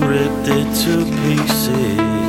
ripped it to pieces.